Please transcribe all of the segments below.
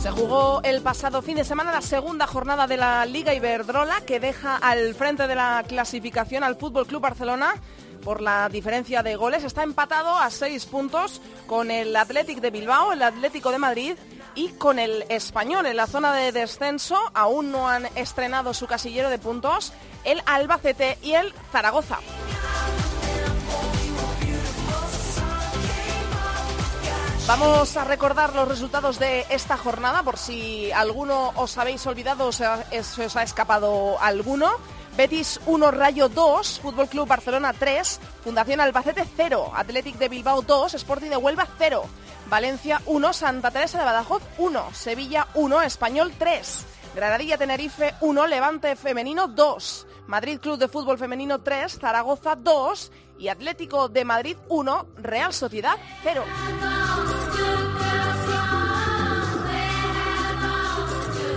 Se jugó el pasado fin de semana la segunda jornada de la Liga Iberdrola que deja al frente de la clasificación al Fútbol Club Barcelona por la diferencia de goles. Está empatado a seis puntos con el Athletic de Bilbao, el Atlético de Madrid y con el Español en la zona de descenso. Aún no han estrenado su casillero de puntos el Albacete y el Zaragoza. Vamos a recordar los resultados de esta jornada por si alguno os habéis olvidado o se, os ha escapado alguno. Betis 1, Rayo 2, Fútbol Club Barcelona 3, Fundación Albacete 0, Athletic de Bilbao 2, Sporting de Huelva 0, Valencia 1, Santa Teresa de Badajoz 1, Sevilla 1, Español 3, Granadilla Tenerife 1, Levante Femenino 2, Madrid Club de Fútbol Femenino 3, Zaragoza 2 y Atlético de Madrid 1, Real Sociedad 0.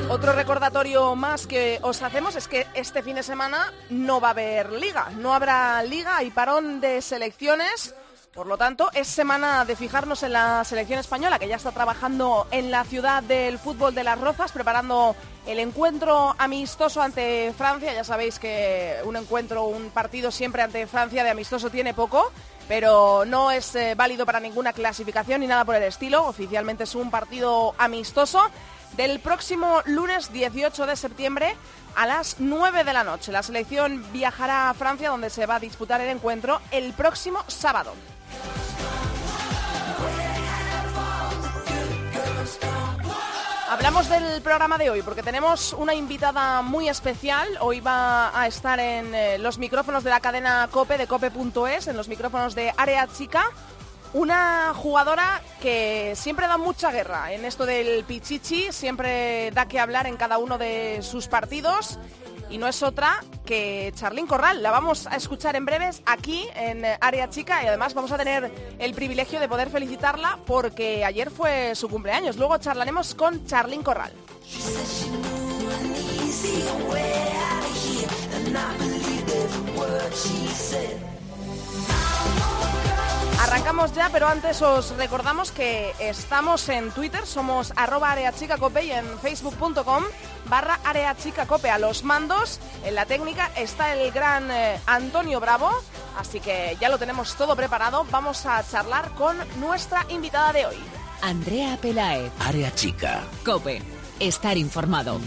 Otro recordatorio más que os hacemos es que este fin de semana no va a haber liga, no habrá liga y parón de selecciones. Por lo tanto, es semana de fijarnos en la selección española, que ya está trabajando en la ciudad del fútbol de las Rozas, preparando el encuentro amistoso ante Francia. Ya sabéis que un encuentro, un partido siempre ante Francia de amistoso tiene poco, pero no es eh, válido para ninguna clasificación ni nada por el estilo. Oficialmente es un partido amistoso del próximo lunes 18 de septiembre a las 9 de la noche. La selección viajará a Francia donde se va a disputar el encuentro el próximo sábado. Hablamos del programa de hoy porque tenemos una invitada muy especial. Hoy va a estar en eh, los micrófonos de la cadena Cope, de cope.es, en los micrófonos de Área Chica. Una jugadora que siempre da mucha guerra en esto del Pichichi, siempre da que hablar en cada uno de sus partidos y no es otra que Charlín Corral. La vamos a escuchar en breves aquí en Área Chica y además vamos a tener el privilegio de poder felicitarla porque ayer fue su cumpleaños. Luego charlaremos con Charlín Corral. Arrancamos ya, pero antes os recordamos que estamos en Twitter, somos arroba areachicacope y en facebook.com barra areachicacope. A los mandos, en la técnica, está el gran eh, Antonio Bravo, así que ya lo tenemos todo preparado. Vamos a charlar con nuestra invitada de hoy. Andrea Pelaez. Área chica. Cope. Estar informado.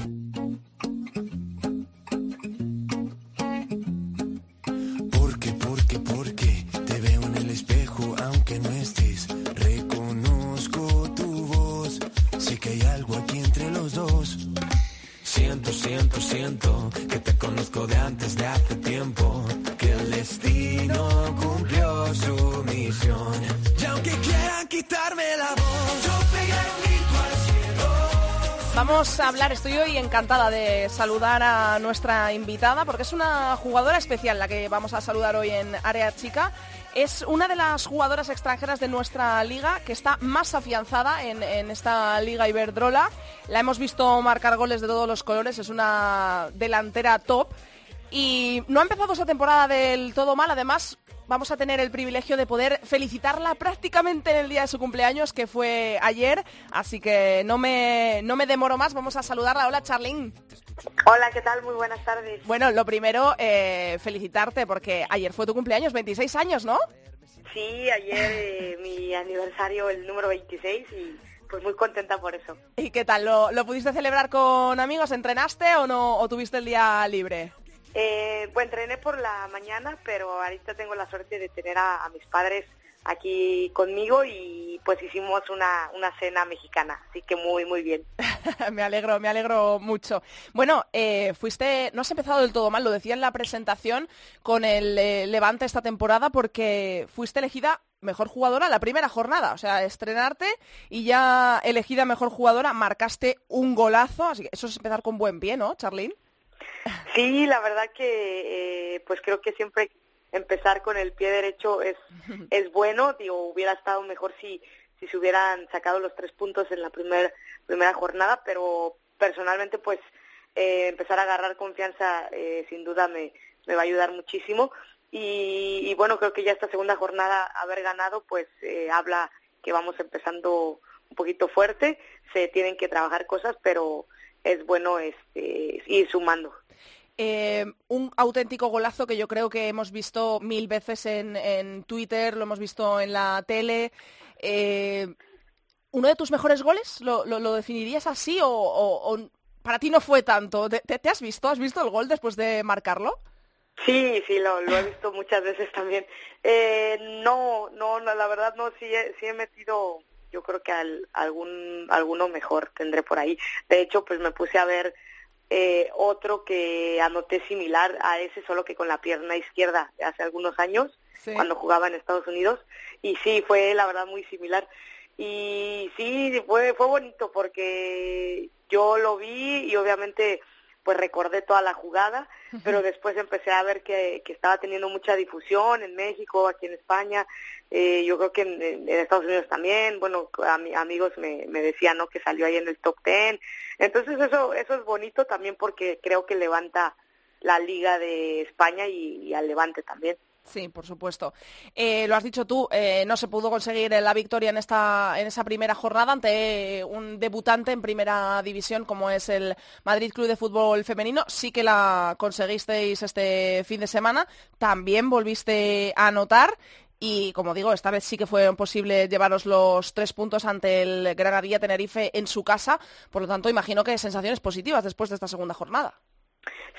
Vamos a hablar, estoy hoy encantada de saludar a nuestra invitada porque es una jugadora especial la que vamos a saludar hoy en Área Chica. Es una de las jugadoras extranjeras de nuestra liga que está más afianzada en, en esta liga Iberdrola. La hemos visto marcar goles de todos los colores, es una delantera top. Y no ha empezado esa temporada del todo mal, además vamos a tener el privilegio de poder felicitarla prácticamente en el día de su cumpleaños, que fue ayer, así que no me, no me demoro más, vamos a saludarla. Hola Charlene. Hola, ¿qué tal? Muy buenas tardes. Bueno, lo primero, eh, felicitarte porque ayer fue tu cumpleaños, 26 años, ¿no? Sí, ayer eh, mi aniversario, el número 26, y pues muy contenta por eso. ¿Y qué tal? ¿Lo, lo pudiste celebrar con amigos? ¿Entrenaste o no? ¿O tuviste el día libre? Eh, pues entrené por la mañana, pero ahorita tengo la suerte de tener a, mis padres aquí conmigo y pues hicimos una, una cena mexicana, así que muy, muy bien. me alegro, me alegro mucho. Bueno, eh, fuiste, no has empezado del todo mal, lo decía en la presentación con el eh, Levante esta temporada porque fuiste elegida mejor jugadora la primera jornada, o sea, estrenarte y ya elegida mejor jugadora, marcaste un golazo, así que eso es empezar con buen pie, ¿no, Charlene? Sí, la verdad que eh, pues creo que siempre empezar con el pie derecho es, es bueno, digo, hubiera estado mejor si, si se hubieran sacado los tres puntos en la primer, primera jornada, pero personalmente pues eh, empezar a agarrar confianza eh, sin duda me, me va a ayudar muchísimo. Y, bueno, creo que ya esta segunda jornada haber ganado pues eh, habla que vamos empezando un poquito fuerte, se tienen que trabajar cosas, pero es bueno este, ir sumando. Eh, un auténtico golazo que yo creo que hemos visto mil veces en, Twitter, lo hemos visto en la tele. Eh, ¿Uno de tus mejores goles? ¿Lo, definirías así o, para ti no fue tanto? ¿Te, has visto? ¿Has visto el gol después de marcarlo? Sí, sí, lo, he visto muchas veces también. Eh, no, no, la verdad no, sí he, metido, yo creo que algún, alguno mejor tendré por ahí. De hecho, pues me puse a ver eh, otro que anoté similar a ese, solo que con la pierna izquierda hace algunos años, cuando jugaba en Estados Unidos, y sí, fue la verdad muy similar. Y sí, fue, fue bonito porque yo lo vi y obviamente pues recordé toda la jugada, pero después empecé a ver que, que estaba teniendo mucha difusión en México, aquí en España, eh, yo creo que en, Estados Unidos también, bueno, amigos me, me decían ¿no? que salió ahí en el top ten, entonces eso, eso es bonito también porque creo que levanta la Liga de España y al Levante también. Sí, por supuesto. Eh, lo has dicho tú, eh, no se pudo conseguir la victoria en esta en esa primera jornada ante un debutante en primera división como es el Madrid Club de Fútbol Femenino. Sí que la conseguisteis este fin de semana. También volviste a anotar. Y como digo, esta vez sí que fue posible llevaros los tres puntos ante el Granadilla Tenerife en su casa. Por lo tanto, imagino que sensaciones positivas después de esta segunda jornada.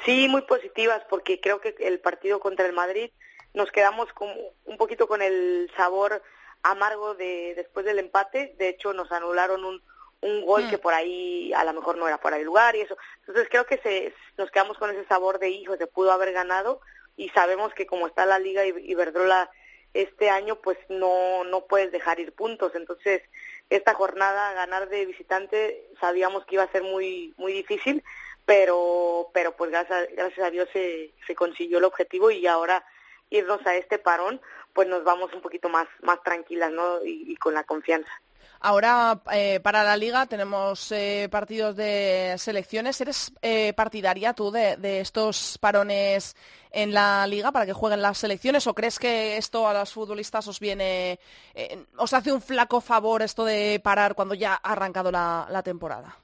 Sí, muy positivas, porque creo que el partido contra el Madrid nos quedamos como un poquito con el sabor amargo de después del empate. De hecho, nos anularon un, un gol mm. que por ahí a lo mejor no era fuera de lugar y eso. Entonces creo que se, nos quedamos con ese sabor de hijo, se pudo haber ganado y sabemos que como está la Liga Iberdrola este año, pues no, no puedes dejar ir puntos. Entonces, esta jornada ganar de visitante sabíamos que iba a ser muy, muy difícil, pero, pero pues gracias, gracias a Dios se, se consiguió el objetivo y ahora irnos a este parón, pues nos vamos un poquito más, más tranquilas, ¿no? Y, con la confianza. Ahora, eh, para la liga tenemos eh, partidos de selecciones. ¿Eres eh, partidaria tú de, estos parones en la liga para que jueguen las selecciones o crees que esto a los futbolistas os viene, os hace un flaco favor esto de parar cuando ya ha arrancado la, la temporada?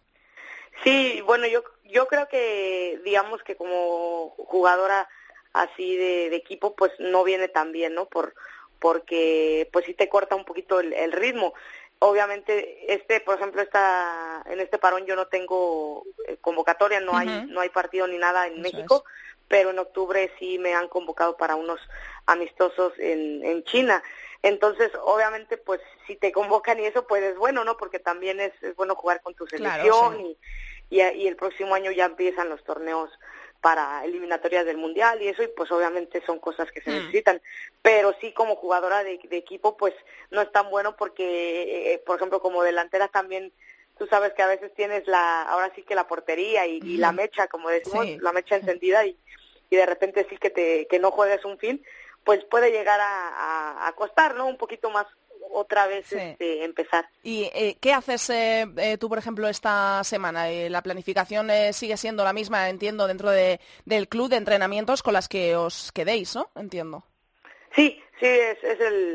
Sí, bueno, yo, yo creo que, digamos que como jugadora así de, equipo pues no viene tan bien, ¿no? Por, porque pues sí te corta un poquito el, ritmo. Obviamente este, por ejemplo, esta, en este parón yo no tengo eh, convocatoria, no hay no hay partido ni nada en México, pero en octubre sí me han convocado para unos amistosos en, en China. Entonces, obviamente, pues si te convocan y eso, pues es bueno, ¿no? Porque también es, bueno jugar con tu selección y, y, y, el próximo año ya empiezan los torneos para eliminatorias del mundial y eso y pues obviamente son cosas que se mm. necesitan. Pero sí como jugadora de, equipo pues no es tan bueno porque eh, por ejemplo como delantera también tú sabes que a veces tienes la ahora sí que la portería y, la mecha como decimos la mecha encendida y, y de repente sí que te que no juegues un fin pues puede llegar a, a costar no un poquito más otra vez este, empezar. ¿Y eh, qué haces eh, eh, tú, por ejemplo, esta semana? la planificación sigue siendo la misma, entiendo, dentro de, del club de entrenamientos con las que os quedéis, ¿no? Entiendo. Sí, sí, es,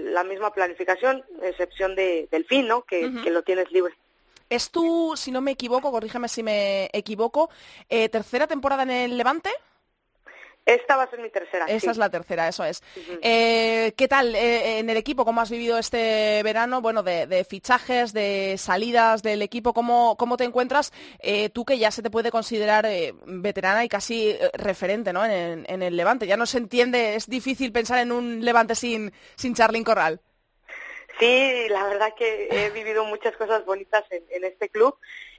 la misma planificación, excepción de, del fin, ¿no? Que, que lo tienes libre. ¿Es tú, si no me equivoco, corrígeme si me equivoco, tercera temporada en el Levante? Esta va a ser mi tercera. Esa es la tercera, eso es. Eh, ¿Qué tal eh, en el equipo? ¿Cómo has vivido este verano? Bueno, de, fichajes, de salidas del equipo, ¿cómo, cómo te encuentras? Eh, tú que ya se te puede considerar veterana y casi referente ¿no? En, el Levante. Ya no se entiende, es difícil pensar en un Levante sin, sin Charlyn Corral. Sí, la verdad que he vivido muchas cosas bonitas en, este club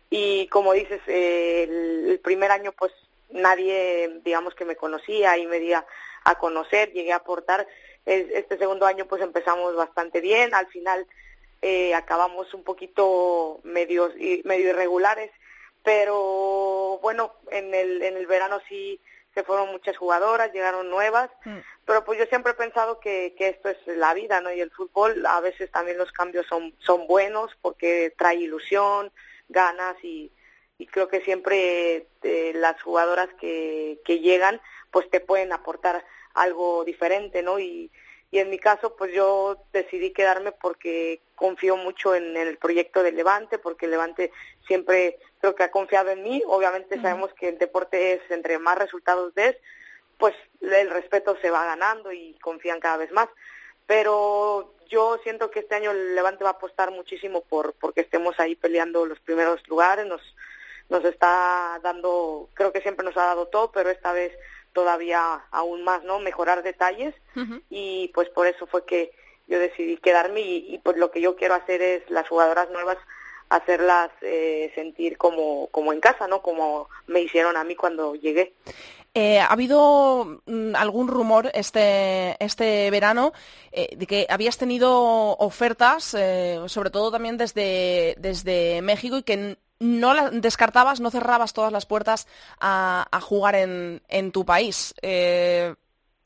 y como dices, el primer año pues nadie, digamos, que me conocía y me di a, conocer, llegué a aportar. Este segundo año pues empezamos bastante bien, al final eh, acabamos un poquito medio, medio irregulares, pero bueno, en el, en el verano sí, se fueron muchas jugadoras, llegaron nuevas, Mm. pero pues yo siempre he pensado que, que esto es la vida, ¿no? Y el fútbol, a veces también los cambios son, son buenos porque trae ilusión, ganas y, y creo que siempre eh, las jugadoras que, que llegan pues te pueden aportar algo diferente, ¿no? Y, y en mi caso pues yo decidí quedarme porque confío mucho en, el proyecto del Levante, porque Levante siempre creo que ha confiado en mí, obviamente sabemos que el deporte es entre más resultados des, pues el respeto se va ganando y confían cada vez más, pero yo siento que este año el Levante va a apostar muchísimo por porque estemos ahí peleando los primeros lugares, nos nos está dando, creo que siempre nos ha dado todo, pero esta vez todavía aún más, ¿no? Mejorar detalles y pues por eso fue que yo decidí quedarme y, y, pues lo que yo quiero hacer es las jugadoras nuevas hacerlas eh, sentir como, como en casa, ¿no? Como me hicieron a mí cuando llegué. Eh, ha habido mm, algún rumor este, este verano eh, de que habías tenido ofertas, eh, sobre todo también desde, desde México, y que no la descartabas, no cerrabas todas las puertas a, a jugar en, en, tu país. Eh,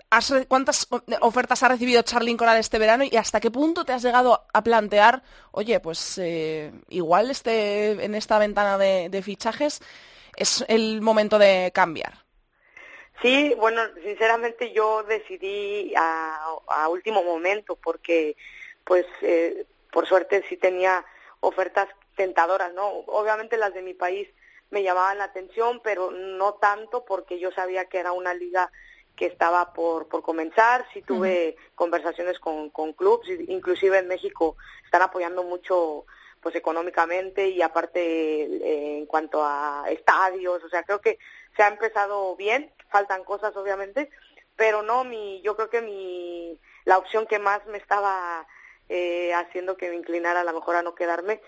¿has, ¿Cuántas ofertas ha recibido Charlyn Coral este verano y hasta qué punto te has llegado a plantear, oye, pues eh, igual este, en esta ventana de, de fichajes es el momento de cambiar? Sí, bueno, sinceramente yo decidí a, a último momento porque, pues, eh, por suerte sí tenía ofertas tentadoras, ¿no? Obviamente las de mi país me llamaban la atención, pero no tanto porque yo sabía que era una liga que estaba por, por comenzar, sí tuve uh -huh. conversaciones con, con clubs, inclusive en México están apoyando mucho pues económicamente y aparte eh, en cuanto a estadios, o sea, creo que se ha empezado bien, faltan cosas obviamente, pero no, mi, yo creo que mi, la opción que más me estaba eh, haciendo que me inclinara a lo mejor a no quedarme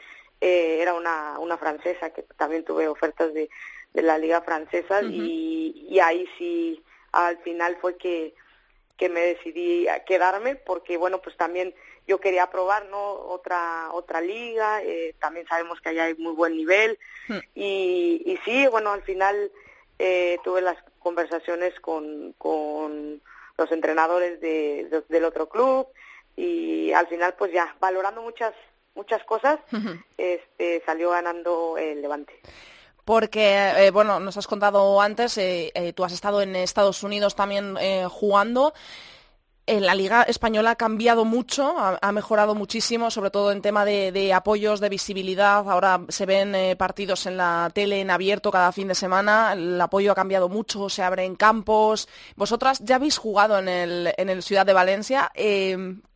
eh, era una, una francesa, que también tuve ofertas de, de la liga francesa uh -huh. y, y ahí sí al final fue que, que me decidí a quedarme porque bueno pues también yo quería probar no otra otra liga eh, también sabemos que allá hay muy buen nivel Hmm. y, y sí bueno al final eh, tuve las conversaciones con, con los entrenadores de, de, del otro club y al final pues ya valorando muchas muchas cosas este salió ganando el Levante Porque, eh, bueno, nos has contado antes, eh, eh, tú has estado en Estados Unidos también eh, jugando. La Liga Española ha cambiado mucho, ha, ha mejorado muchísimo, sobre todo en tema de, de apoyos, de visibilidad. Ahora se ven partidos en la tele en abierto cada fin de semana. El apoyo ha cambiado mucho, se abren campos. Vosotras ya habéis jugado en el, en el Ciudad de Valencia.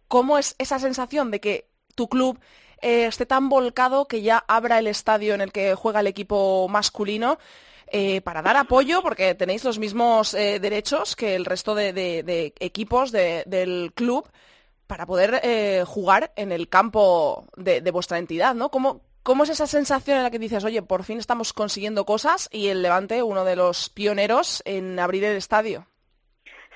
¿Cómo es esa sensación de que tu club eh, esté tan volcado que ya abra el estadio en el que juega el equipo masculino eh, para dar apoyo, porque tenéis los mismos eh, derechos que el resto de, equipos de, del club para poder eh, jugar en el campo de, vuestra entidad, ¿no? ¿Cómo, ¿Cómo es esa sensación en la que dices, oye, por fin estamos consiguiendo cosas y el Levante, uno de los pioneros en abrir el estadio?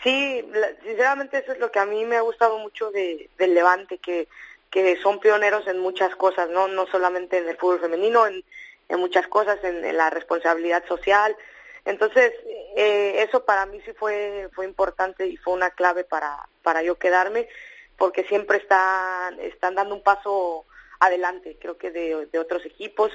Sí, sinceramente eso es lo que a mí me ha gustado mucho de, del Levante, que que son pioneros en muchas cosas, no no solamente en el fútbol femenino, en, en muchas cosas, en, la responsabilidad social. Entonces, eh, eso para mí sí fue fue importante y fue una clave para para yo quedarme, porque siempre están están dando un paso adelante, creo que de, de otros equipos.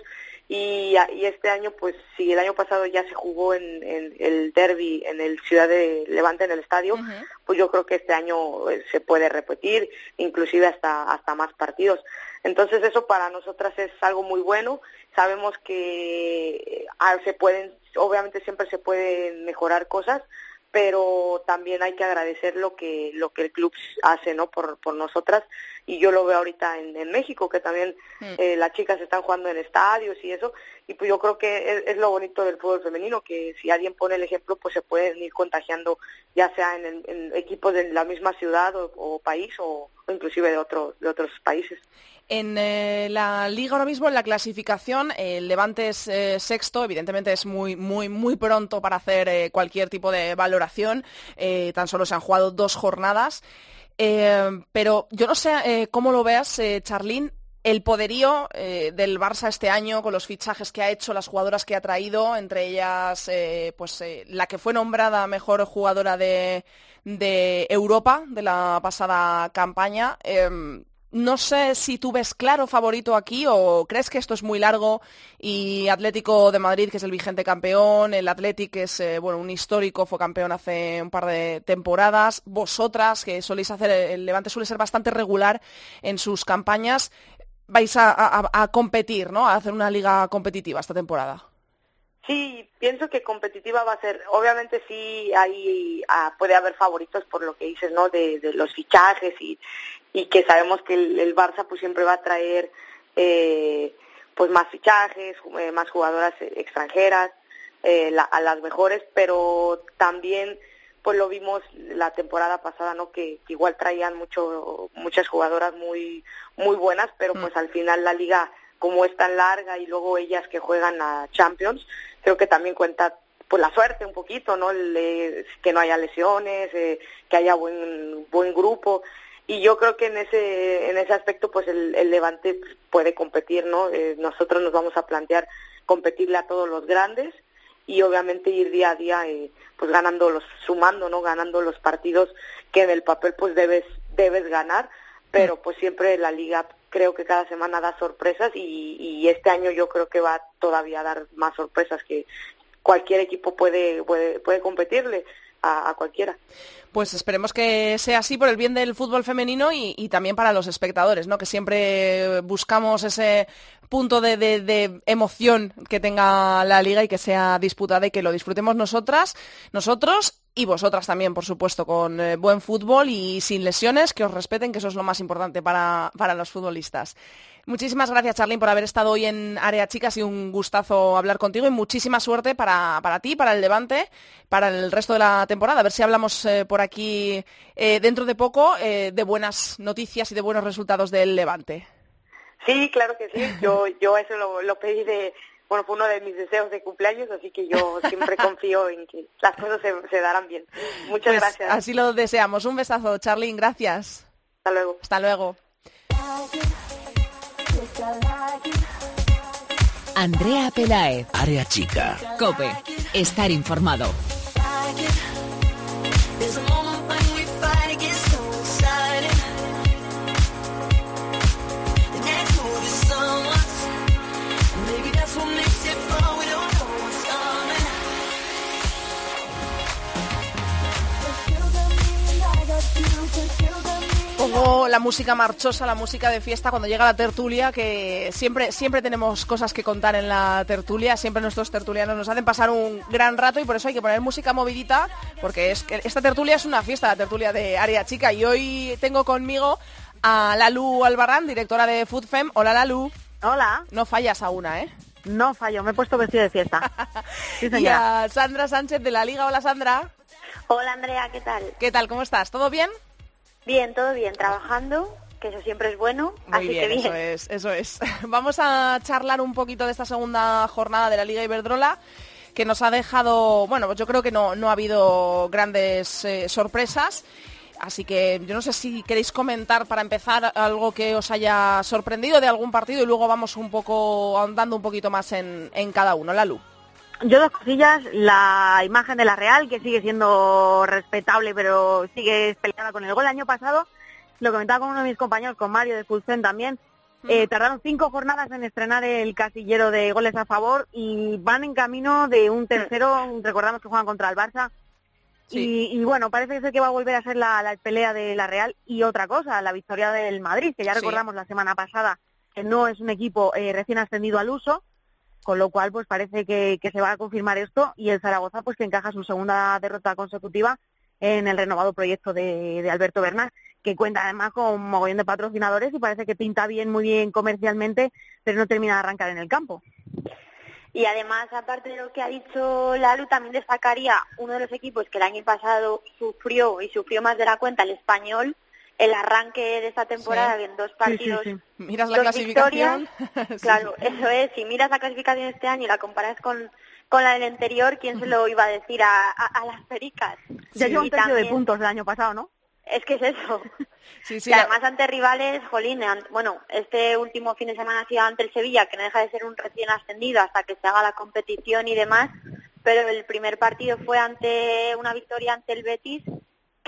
Y, y, este año, pues si el año pasado ya se jugó en, en el derby en el Ciudad de Levante, en el estadio, uh -huh. pues yo creo que este año eh, se puede repetir, inclusive hasta, hasta más partidos. Entonces eso para nosotras es algo muy bueno. Sabemos que ah, se pueden, obviamente siempre se pueden mejorar cosas, pero también hay que agradecer lo que lo que el club hace no por por nosotras y yo lo veo ahorita en, en México que también mm. eh, las chicas están jugando en estadios y eso y pues yo creo que es, es, lo bonito del fútbol femenino que si alguien pone el ejemplo pues se pueden ir contagiando ya sea en, el, en equipos de la misma ciudad o, o país o, o, inclusive de otros de otros países en eh, la liga ahora mismo, en la clasificación, el Levante es eh, sexto. Evidentemente es muy, muy, muy pronto para hacer eh, cualquier tipo de valoración. Tan solo se han jugado dos jornadas. Pero yo no sé cómo lo veas, Charlín. el poderío del Barça este año con los fichajes que ha hecho, las jugadoras que ha traído, entre ellas pues la que fue nombrada mejor jugadora de, de Europa de la pasada campaña. Em, no sé si tú ves claro favorito aquí o crees que esto es muy largo y Atlético de Madrid, que es el vigente campeón, el Atlético, que es bueno, un histórico, fue campeón hace un par de temporadas, vosotras, que soléis hacer, el Levante suele ser bastante regular en sus campañas, vais a, competir, ¿no? A hacer una liga competitiva esta temporada. Sí, pienso que competitiva va a ser. Obviamente sí, hay, ah, puede haber favoritos por lo que dices, ¿no? De, los fichajes y, y que sabemos que el, Barça pues siempre va a traer eh, pues más fichajes, eh, más jugadoras extranjeras, eh, a las mejores, pero también pues lo vimos la temporada pasada, ¿no? Que, igual traían mucho, muchas jugadoras muy, muy buenas, pero mm. pues al final la liga como es tan larga y luego ellas que juegan a Champions, creo que también cuenta pues la suerte un poquito, ¿no? que no haya lesiones, eh, que haya buen buen grupo y yo creo que en ese en ese aspecto pues el, Levante puede competir, ¿no? Eh, nosotros nos vamos a plantear competirle a todos los grandes y obviamente ir día a día eh, pues ganando los sumando no ganando los partidos que en el papel pues debes debes ganar pero pues siempre la liga creo que cada semana da sorpresas y, y este año yo creo que va todavía a dar más sorpresas que cualquier equipo puede puede, puede competirle a, cualquiera. Pues esperemos que sea así por el bien del fútbol femenino y, también para los espectadores, ¿no? Que siempre buscamos ese punto de, emoción que tenga la liga y que sea disputada y que lo disfrutemos nosotras, nosotros y vosotras también, por supuesto, con eh, buen fútbol y sin lesiones, que os respeten, que eso es lo más importante para, los futbolistas. Muchísimas gracias, Charlene, por haber estado hoy en Área Chicas y un gustazo hablar contigo y muchísima suerte para, ti, para el Levante, para el resto de la temporada. A ver si hablamos eh, por aquí eh, dentro de poco de buenas noticias y de buenos resultados del Levante. Sí, claro que sí. Yo, yo eso lo, pedí de, bueno, fue uno de mis deseos de cumpleaños, así que yo siempre confío en que las cosas se, darán bien. Muchas pues gracias. Así lo deseamos. Un besazo, Charlene, gracias. Hasta luego. Hasta luego. Andrea Pelaez. Área chica. Cope. Estar informado. La música marchosa, la música de fiesta cuando llega la tertulia, que siempre, siempre tenemos cosas que contar en la tertulia, siempre nuestros tertulianos nos hacen pasar un gran rato y por eso hay que poner música movidita, porque es que esta tertulia es una fiesta, la tertulia de Área Chica, y hoy tengo conmigo a Lalu Albarrán, directora de FoodFem. Hola Lalu. Hola. No fallas a una, ¿eh? No fallo, me he puesto vestido de fiesta. y a Sandra Sánchez de la Liga. Hola Sandra. Hola Andrea, ¿qué tal? ¿Qué tal? ¿Cómo estás? ¿Todo bien? Bien, todo bien, trabajando, que eso siempre es bueno. Muy bien, eso es, eso es. Vamos a charlar un poquito de esta segunda jornada de la Liga Iberdrola que nos ha dejado, bueno, pues yo creo que no, no ha habido grandes eh, sorpresas. Así que yo no sé si queréis comentar para empezar algo que os haya sorprendido de algún partido y luego vamos un poco ahondando un poquito más en, en cada uno. La luz. Yo dos cosillas, la imagen de la Real, que sigue siendo respetable, pero sigue peleada con el gol. El año pasado, lo comentaba con uno de mis compañeros, con Mario de Fulcén también, eh, tardaron cinco jornadas en estrenar el casillero de goles a favor y van en camino de un tercero, recordamos que juegan contra el Barça. Y, bueno, parece ser que va a volver a ser la, pelea de la Real. Y otra cosa, la victoria del Madrid, que ya recordamos la semana pasada que no es un equipo eh, recién ascendido al uso, con lo cual pues parece que, se va a confirmar esto y el Zaragoza pues que encaja su segunda derrota consecutiva en el renovado proyecto de, Alberto Bernal, que cuenta además con un mogollón de patrocinadores y parece que pinta bien, muy bien comercialmente, pero no termina de arrancar en el campo. Y además, aparte de lo que ha dicho Lalu, también destacaría uno de los equipos que el año pasado sufrió y sufrió más de la cuenta, el español, el arranque de esta temporada en dos partidos. miras la clasificación. claro, eso es. Si miras la clasificación de este año y la comparas con, con la del anterior, ¿quién se lo iba a decir a, a, las pericas? Ya lleva un tercio de puntos del año pasado, ¿no? es que es eso. Sí, sí, y la- además ante rivales, jolín, bueno, este último fin de semana ha sido ante el Sevilla, que no deja de ser un recién ascendido hasta que se haga la competición y demás, pero el primer partido fue ante una victoria ante el Betis,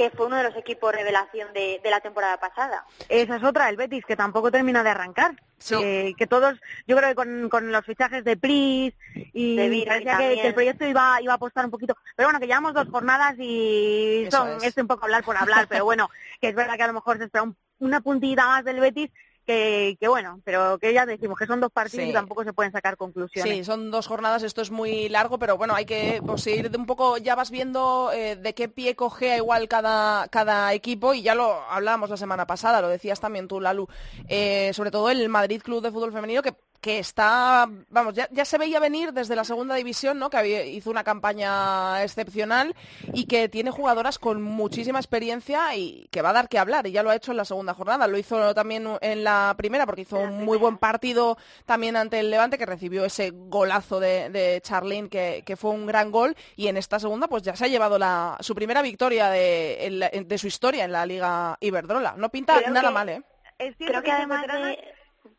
que fue uno de los equipos revelación de, de la temporada pasada. Esa es otra, el Betis, que tampoco termina de arrancar. Sí. Eh, que todos, yo creo que con, con los fichajes de Pris y De parecía que, el proyecto iba, iba a apostar un poquito. Pero bueno, que llevamos dos jornadas y Eso son, es. es un poco hablar por hablar, pero bueno, que es verdad que a lo mejor se espera un- una puntita más del Betis, que, que bueno, pero que ya decimos que son dos partidos Sí. y tampoco se pueden sacar conclusiones. Sí, son dos jornadas, esto es muy largo, pero bueno, hay que pues, ir de un poco, ya vas viendo eh, de qué pie cogea igual cada, cada equipo y ya lo hablábamos la semana pasada, lo decías también tú, Lalu, eh, sobre todo el Madrid Club de Fútbol Femenino que que está, vamos, ya, ya se veía venir desde la segunda división, ¿no? Que había, hizo una campaña excepcional y que tiene jugadoras con muchísima experiencia y que va a dar que hablar. Y ya lo ha hecho en la segunda jornada. Lo hizo también en la primera porque hizo un muy buen partido también ante el Levante que recibió ese golazo de, de Charlene que, que fue un gran gol. Y en esta segunda pues ya se ha llevado la, su primera victoria de, en la- de su historia en la Liga Iberdrola. No pinta Creo nada que- mal, ¿eh? Es cierto Creo que además de...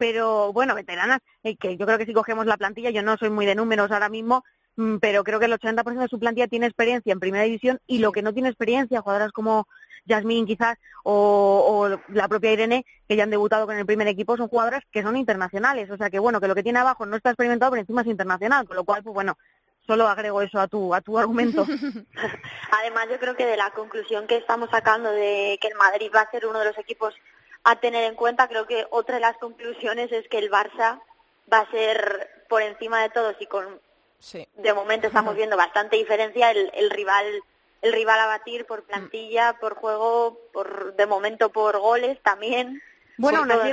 pero bueno, veteranas, eh, que yo creo que si cogemos la plantilla, yo no soy muy de números ahora mismo, mm, pero creo que el 80% de su plantilla tiene experiencia en primera división y lo que no tiene experiencia, jugadoras como Yasmín quizás o, o la propia Irene, que ya han debutado con el primer equipo, son jugadoras que son internacionales, o sea que bueno, que lo que tiene abajo no está experimentado, pero encima es internacional, con lo cual, pues bueno, solo agrego eso a tu, a tu argumento. Además, yo creo que de la conclusión que estamos sacando de que el Madrid va a ser uno de los equipos a tener en cuenta, creo que otra de las conclusiones es que el Barça va a ser por encima de todos y con Sí. de momento estamos viendo bastante diferencia el, el rival el rival a batir por plantilla, por juego, por de momento por goles también. Bueno, aún así,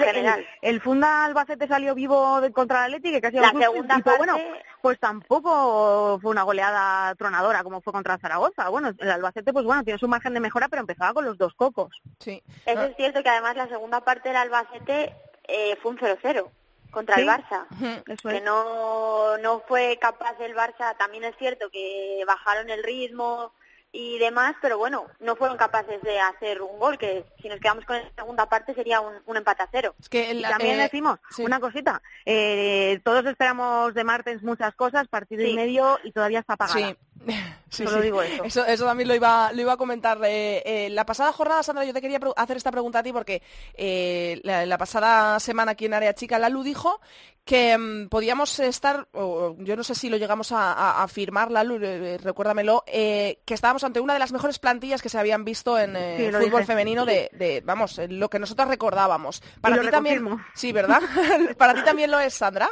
el, Funda Albacete salió vivo de- contra el Atleti, que casi La segunda y fue, bueno, parte- pues tampoco fue una goleada tronadora como fue contra Zaragoza. Bueno, el Albacete, pues bueno, tiene su margen de mejora, pero empezaba con los dos cocos. Sí. Eso Ah, es cierto que además la segunda parte del Albacete eh, fue un 0-0 contra Sí. el Barça. Eso que no, no fue capaz el Barça, también es cierto que bajaron el ritmo y demás, pero bueno, no fueron capaces de hacer un gol, que si nos quedamos con la segunda parte sería un, un empate a cero. Es que Y también eh, decimos sí. una cosita, eh, todos esperamos de Martens muchas cosas, partido y medio y todavía está apagada. Sí. Sí, Solo sí. digo eso. Eso, eso también lo iba, lo iba a comentar. eh, eh, la pasada jornada, Sandra, yo te quería hacer esta pregunta a ti porque eh, la, la pasada semana aquí en Área Chica, Lalu dijo que mm, podíamos estar, o yo no sé si lo llegamos a, a- a afirmar, Lalu, recuérdamelo, eh, que estábamos ante una de las mejores plantillas que se habían visto en eh, Sí, fútbol dije. femenino de, de, vamos, lo que nosotros recordábamos. Para ti también, sí, ¿verdad? Para ti también lo es, Sandra.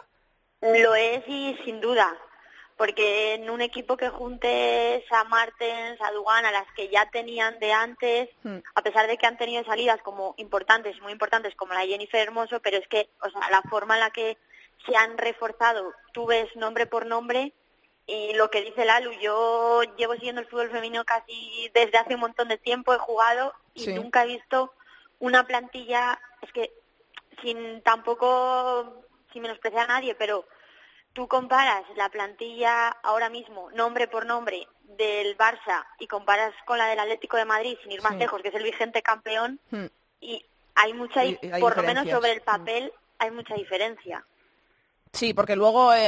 Lo es y sin duda, porque en un equipo que juntes a Martens, a Dugan, a las que ya tenían de antes, Hmm. a pesar de que han tenido salidas como importantes, muy importantes, como la de Jennifer Hermoso, pero es que, o sea, la forma en la que se han reforzado, tú ves nombre por nombre, y lo que dice Lalu, yo llevo siguiendo el fútbol femenino casi desde hace un montón de tiempo, he jugado y Sí. nunca he visto una plantilla, es que sin tampoco, sin menospreciar a nadie, pero tú comparas la plantilla ahora mismo, nombre por nombre, del Barça y comparas con la del Atlético de Madrid, sin ir más Sí. lejos, que es el vigente campeón, Hmm. y hay mucha, hay por lo menos sobre el papel, hay mucha diferencia. Sí, porque luego eh,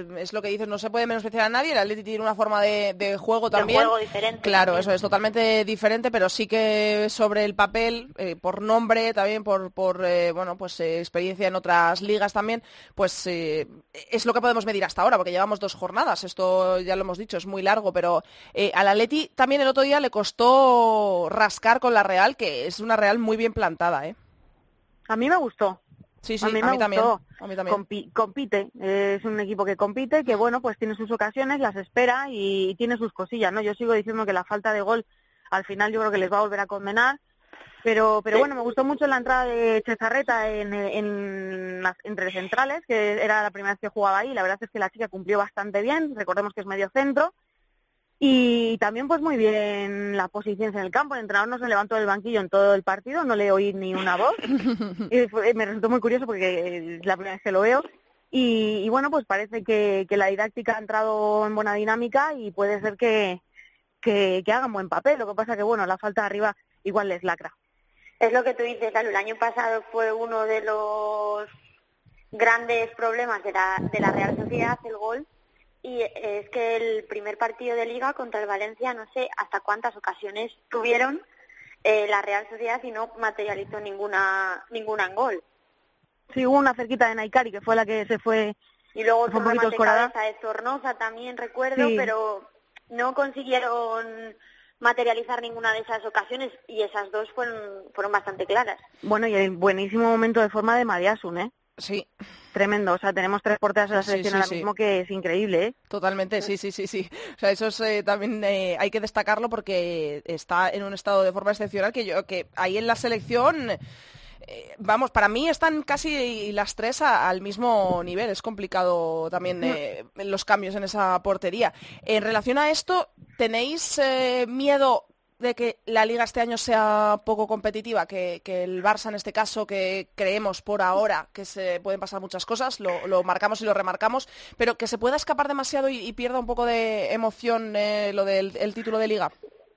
eh, es lo que dices, no se puede menospreciar a nadie, el Atleti tiene una forma de, de juego De también. juego diferente. Claro, también. eso es totalmente diferente, pero sí que sobre el papel, eh, por nombre, también por, por eh, bueno, pues eh, experiencia en otras ligas también, pues eh, es lo que podemos medir hasta ahora, porque llevamos dos jornadas, esto ya lo hemos dicho, es muy largo, pero eh, al Atleti también el otro día le costó rascar con la Real, que es una Real muy bien plantada, ¿eh? A mí me gustó. Sí, sí, a mí también. A mí también. Compi- compite, es un equipo que compite, que bueno, pues tiene sus ocasiones, las espera y, tiene sus cosillas, ¿no? Yo sigo diciendo que la falta de gol al final yo creo que les va a volver a condenar, pero pero bueno, me gustó mucho la entrada de Chezarreta en, en las- entre centrales, que era la primera vez que jugaba ahí, la verdad es que la chica cumplió bastante bien, recordemos que es medio centro, y también pues muy bien la posición en el campo, el entrenador no se levantó del banquillo en todo el partido, no le oí ni una voz, y fue- me resultó muy curioso porque es la primera vez que lo veo. Y, y bueno, pues parece que, que la didáctica ha entrado en buena dinámica y puede ser que, que, que hagan buen papel. Lo que pasa que, bueno, la falta de arriba igual les lacra. Es lo que tú dices, Lalu. El año pasado fue uno de los grandes problemas de la, de la Real Sociedad, el gol. Y es que el primer partido de liga contra el Valencia, no sé hasta cuántas ocasiones tuvieron eh, la Real Sociedad y no materializó ninguna, ninguna en gol. Sí, hubo una cerquita de Naikari, que fue la que se fue Y luego Fue un poquito de cabeza de Zornoza también recuerdo, Sí. pero no consiguieron materializar ninguna de esas ocasiones y esas dos fueron, fueron bastante claras. Bueno, y el buenísimo momento de forma de Mariasun, ¿eh? Sí, Tremendo. O sea, tenemos tres porteras en la selección sí, ahora sí. mismo que es increíble, ¿eh? totalmente, sí, sí, sí, sí. O sea, eso es, eh, también eh, hay que destacarlo porque está en un estado de forma excepcional que yo que ahí en la selección eh, vamos, para mí están casi las tres a- al mismo nivel. Es complicado también eh, los cambios en esa portería. En relación a esto, ¿tenéis eh, miedo de que la liga este año sea poco competitiva? Que, que el Barça, en este caso, que creemos por ahora que se pueden pasar muchas cosas, lo, lo marcamos y lo remarcamos, pero que se pueda escapar demasiado y, pierda un poco de emoción eh, lo del el título de liga.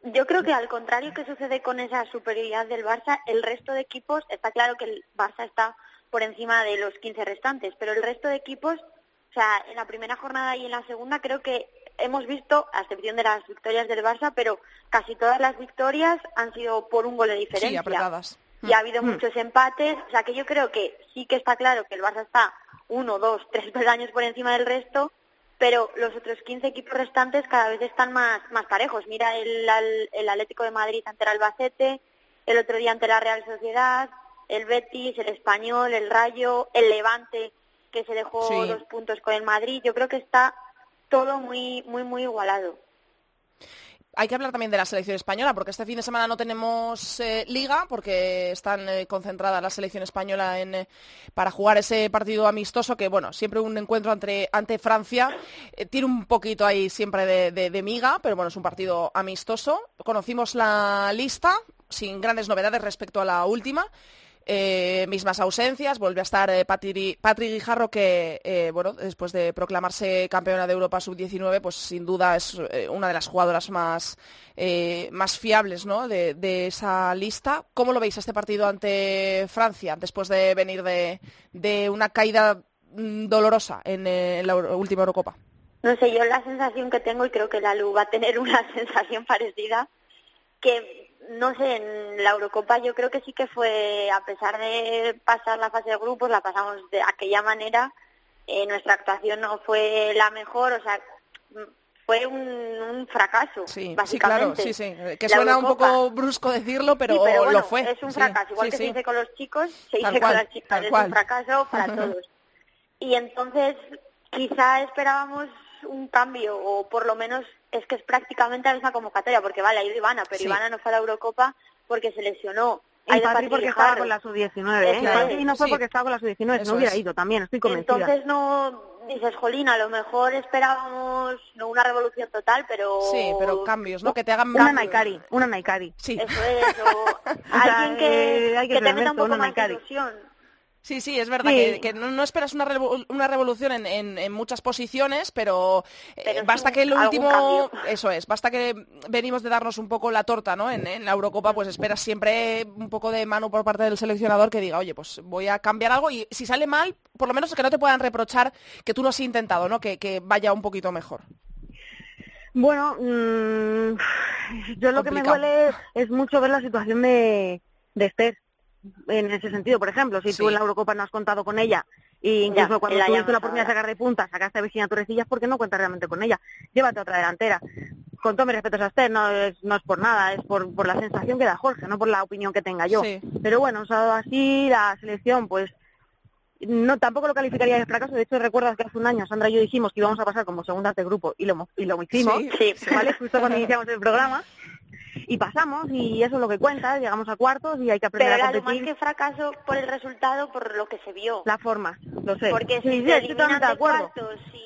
Yo creo que al contrario que sucede con esa superioridad del Barça, el resto de equipos, está claro que el Barça está por encima de los 15 restantes, pero el resto de equipos, o sea, en la primera jornada y en la segunda creo que hemos visto, a excepción de las victorias del Barça, pero casi todas las victorias han sido por un gol de Sí, diferencia. apretadas. y ha habido muchos empates, o sea que yo creo que sí que está claro que el Barça está uno, dos, tres peldaños por encima del resto, pero los otros 15 equipos restantes cada vez están más, más parejos. Mira el, el Atlético de Madrid ante el Albacete, el otro día ante la Real Sociedad, el Betis, el Español, el Rayo, el Levante, que se dejó Sí. dos puntos con el Madrid. Yo creo que está todo muy, muy, muy igualado. Hay que hablar también de la selección española, porque este fin de semana no tenemos eh, liga, porque están eh, concentrada la selección española en, eh, para jugar ese partido amistoso, que bueno, siempre un encuentro ante, ante Francia, eh, tiene un poquito ahí siempre de, de- de miga, pero bueno, es un partido amistoso. Conocimos la lista, sin grandes novedades respecto a la última. Eh, mismas ausencias, vuelve a estar eh, Patri, Patri Guijarro que, eh, bueno, después de proclamarse campeona de Europa sub-19, pues sin duda es eh, una de las jugadoras más, eh, más fiables ¿no? de, esa lista. ¿Cómo lo veis este partido ante Francia, después de venir de, de una caída mm, dolorosa en, la última Eurocopa? No sé, yo la sensación que tengo, y creo que la Lu va a tener una sensación parecida, que no sé, en la Eurocopa yo creo que sí que fue, a pesar de pasar la fase de grupos, la pasamos de aquella manera, eh, nuestra actuación no fue la mejor, o sea, mm, fue un, un fracaso, Sí, sí, básicamente. claro, sí, sí. eh, Que La suena un poco brusco decirlo, pero, Sí, pero bueno, lo fue. Es un Sí, fracaso, igual sí, que sí. se dice con los chicos, se Tal dice cual, con las chicas, es cual. un fracaso para todos. Y entonces quizá esperábamos un cambio, o por lo menos es que es prácticamente la misma convocatoria, porque vale, ha ido Ivana, pero Sí. Ivana no fue a la Eurocopa porque se lesionó. Y Patri Patri porque estaba con la sub-19, ¿eh? Patri es. no fue Sí. porque estaba con la sub-19, Eso no hubiera es. ido también, estoy convencida. Entonces no dices, Jolín, a lo mejor esperábamos no una revolución total, pero Sí, pero cambios, ¿no? Que te hagan... Una Naikari, una Naikari. Sí. eso es, o sea, alguien que, eh, hay que que te meta un poco una más de ilusión. Sí, sí, es verdad Sí. que, que no, esperas una, una revolución en, en- en muchas posiciones, pero, eh, sí basta que algún último, eso es, basta que venimos de darnos un poco la torta, ¿no? En, en la Eurocopa, pues esperas siempre un poco de mano por parte del seleccionador que diga, oye, pues voy a cambiar algo y si sale mal, por lo menos que no te puedan reprochar que tú no has intentado, ¿no? Que, que vaya un poquito mejor. Bueno, mm, yo lo que me duele es mucho ver la situación de, de Esther. En ese sentido, por ejemplo, si Sí. tú en la Eurocopa no has contado con ella, y incluso Ya, cuando tuviste la oportunidad de sacar de punta, sacaste a Virginia Torrecillas, ¿por qué no cuentas realmente con ella? Llévate a otra delantera. Con todo mi respeto a Esther, no es, no es por nada, es por, por la sensación que da Jorge, no por la opinión que tenga yo. Sí. Pero bueno, o sea, así la selección, pues no tampoco lo calificaría de fracaso. De hecho, recuerdas que hace un año Sandra y yo dijimos que íbamos a pasar como segundas de grupo y lo, y lo hicimos. Sí. ¿vale? Justo cuando iniciamos el programa. Y pasamos, y eso es lo que cuenta, llegamos a cuartos y hay que aprender Pero a competir. que fracaso por el resultado, por lo que se vio. La forma, lo sé. Porque sí, si sí, estoy totalmente de acuerdo.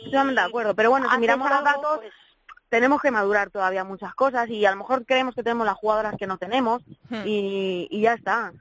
y totalmente de acuerdo. Pero bueno, si miramos los algo, datos, pues, tenemos que madurar todavía muchas cosas y a lo mejor creemos que tenemos las jugadoras que no tenemos Hmm. y, y ya está.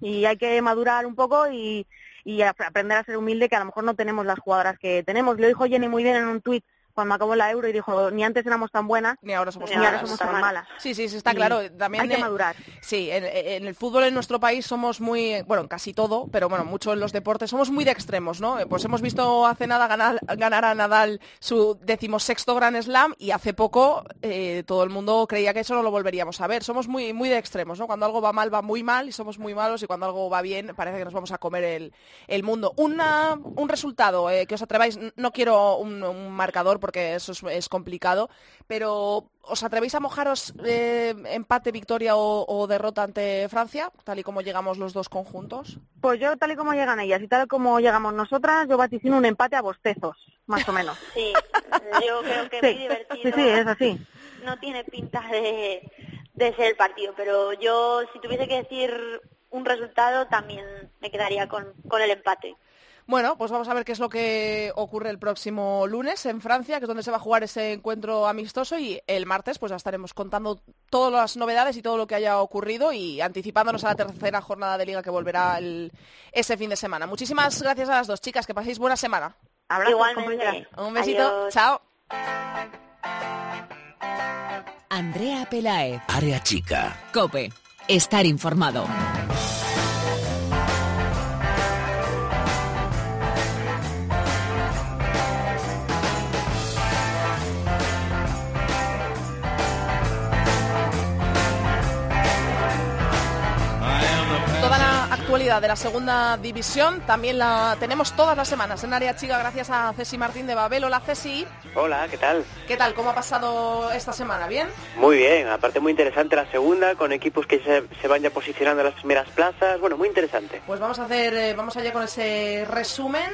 Y hay que madurar un poco y, y ap- aprender a ser humilde que a lo mejor no tenemos las jugadoras que tenemos. Lo dijo Jenny muy bien en un tuit cuando acabó la Euro y dijo, ni antes éramos tan buenas, Ni ahora somos ni ahora somos tan malas. Sí, sí, sí, está claro. También hay que eh, madurar. Sí, en, en el fútbol en nuestro país somos muy, bueno, en casi todo, pero bueno, mucho en los deportes, somos muy de extremos, ¿no? Pues hemos visto hace nada ganar, ganar a Nadal su decimosexto Grand Slam y hace poco eh, todo el mundo creía que eso no lo volveríamos a ver. Somos muy, muy de extremos, ¿no? Cuando algo va mal, va muy mal y somos muy malos y cuando algo va bien, parece que nos vamos a comer el, el mundo. Una, un resultado eh, que os atreváis, no quiero un, un marcador porque eso es, es complicado, pero ¿os atrevéis a mojaros eh, empate, victoria o, o derrota ante Francia, tal y como llegamos los dos conjuntos? Pues yo, tal y como llegan ellas y tal como llegamos nosotras, yo vaticino un empate a bostezos, más o menos. Sí, yo creo que es Sí, muy divertido. sí, sí, es así. No tiene pinta de, de ser el partido, pero yo si tuviese que decir un resultado también me quedaría con, con el empate. Bueno, pues vamos a ver qué es lo que ocurre el próximo lunes en Francia, que es donde se va a jugar ese encuentro amistoso y el martes pues ya estaremos contando todas las novedades y todo lo que haya ocurrido y anticipándonos a la tercera jornada de liga que volverá el- ese fin de semana. Muchísimas gracias a las dos chicas, que paséis buena semana. Abrazos. Igualmente. Un besito, Adiós. chao. Andrea Pelaez. Área chica. Cope. Estar informado. Actualidad de la segunda división también la tenemos todas las semanas en Área Chica gracias a Ceci Martín de Babel. Hola Ceci, Hola, ¿qué tal? ¿qué tal? ¿Cómo ha pasado esta semana? ¿Bien? Muy bien, aparte muy interesante la segunda, con equipos que se, se van ya posicionando en las primeras plazas, bueno, muy interesante. Pues vamos a hacer, eh, vamos allá con ese resumen.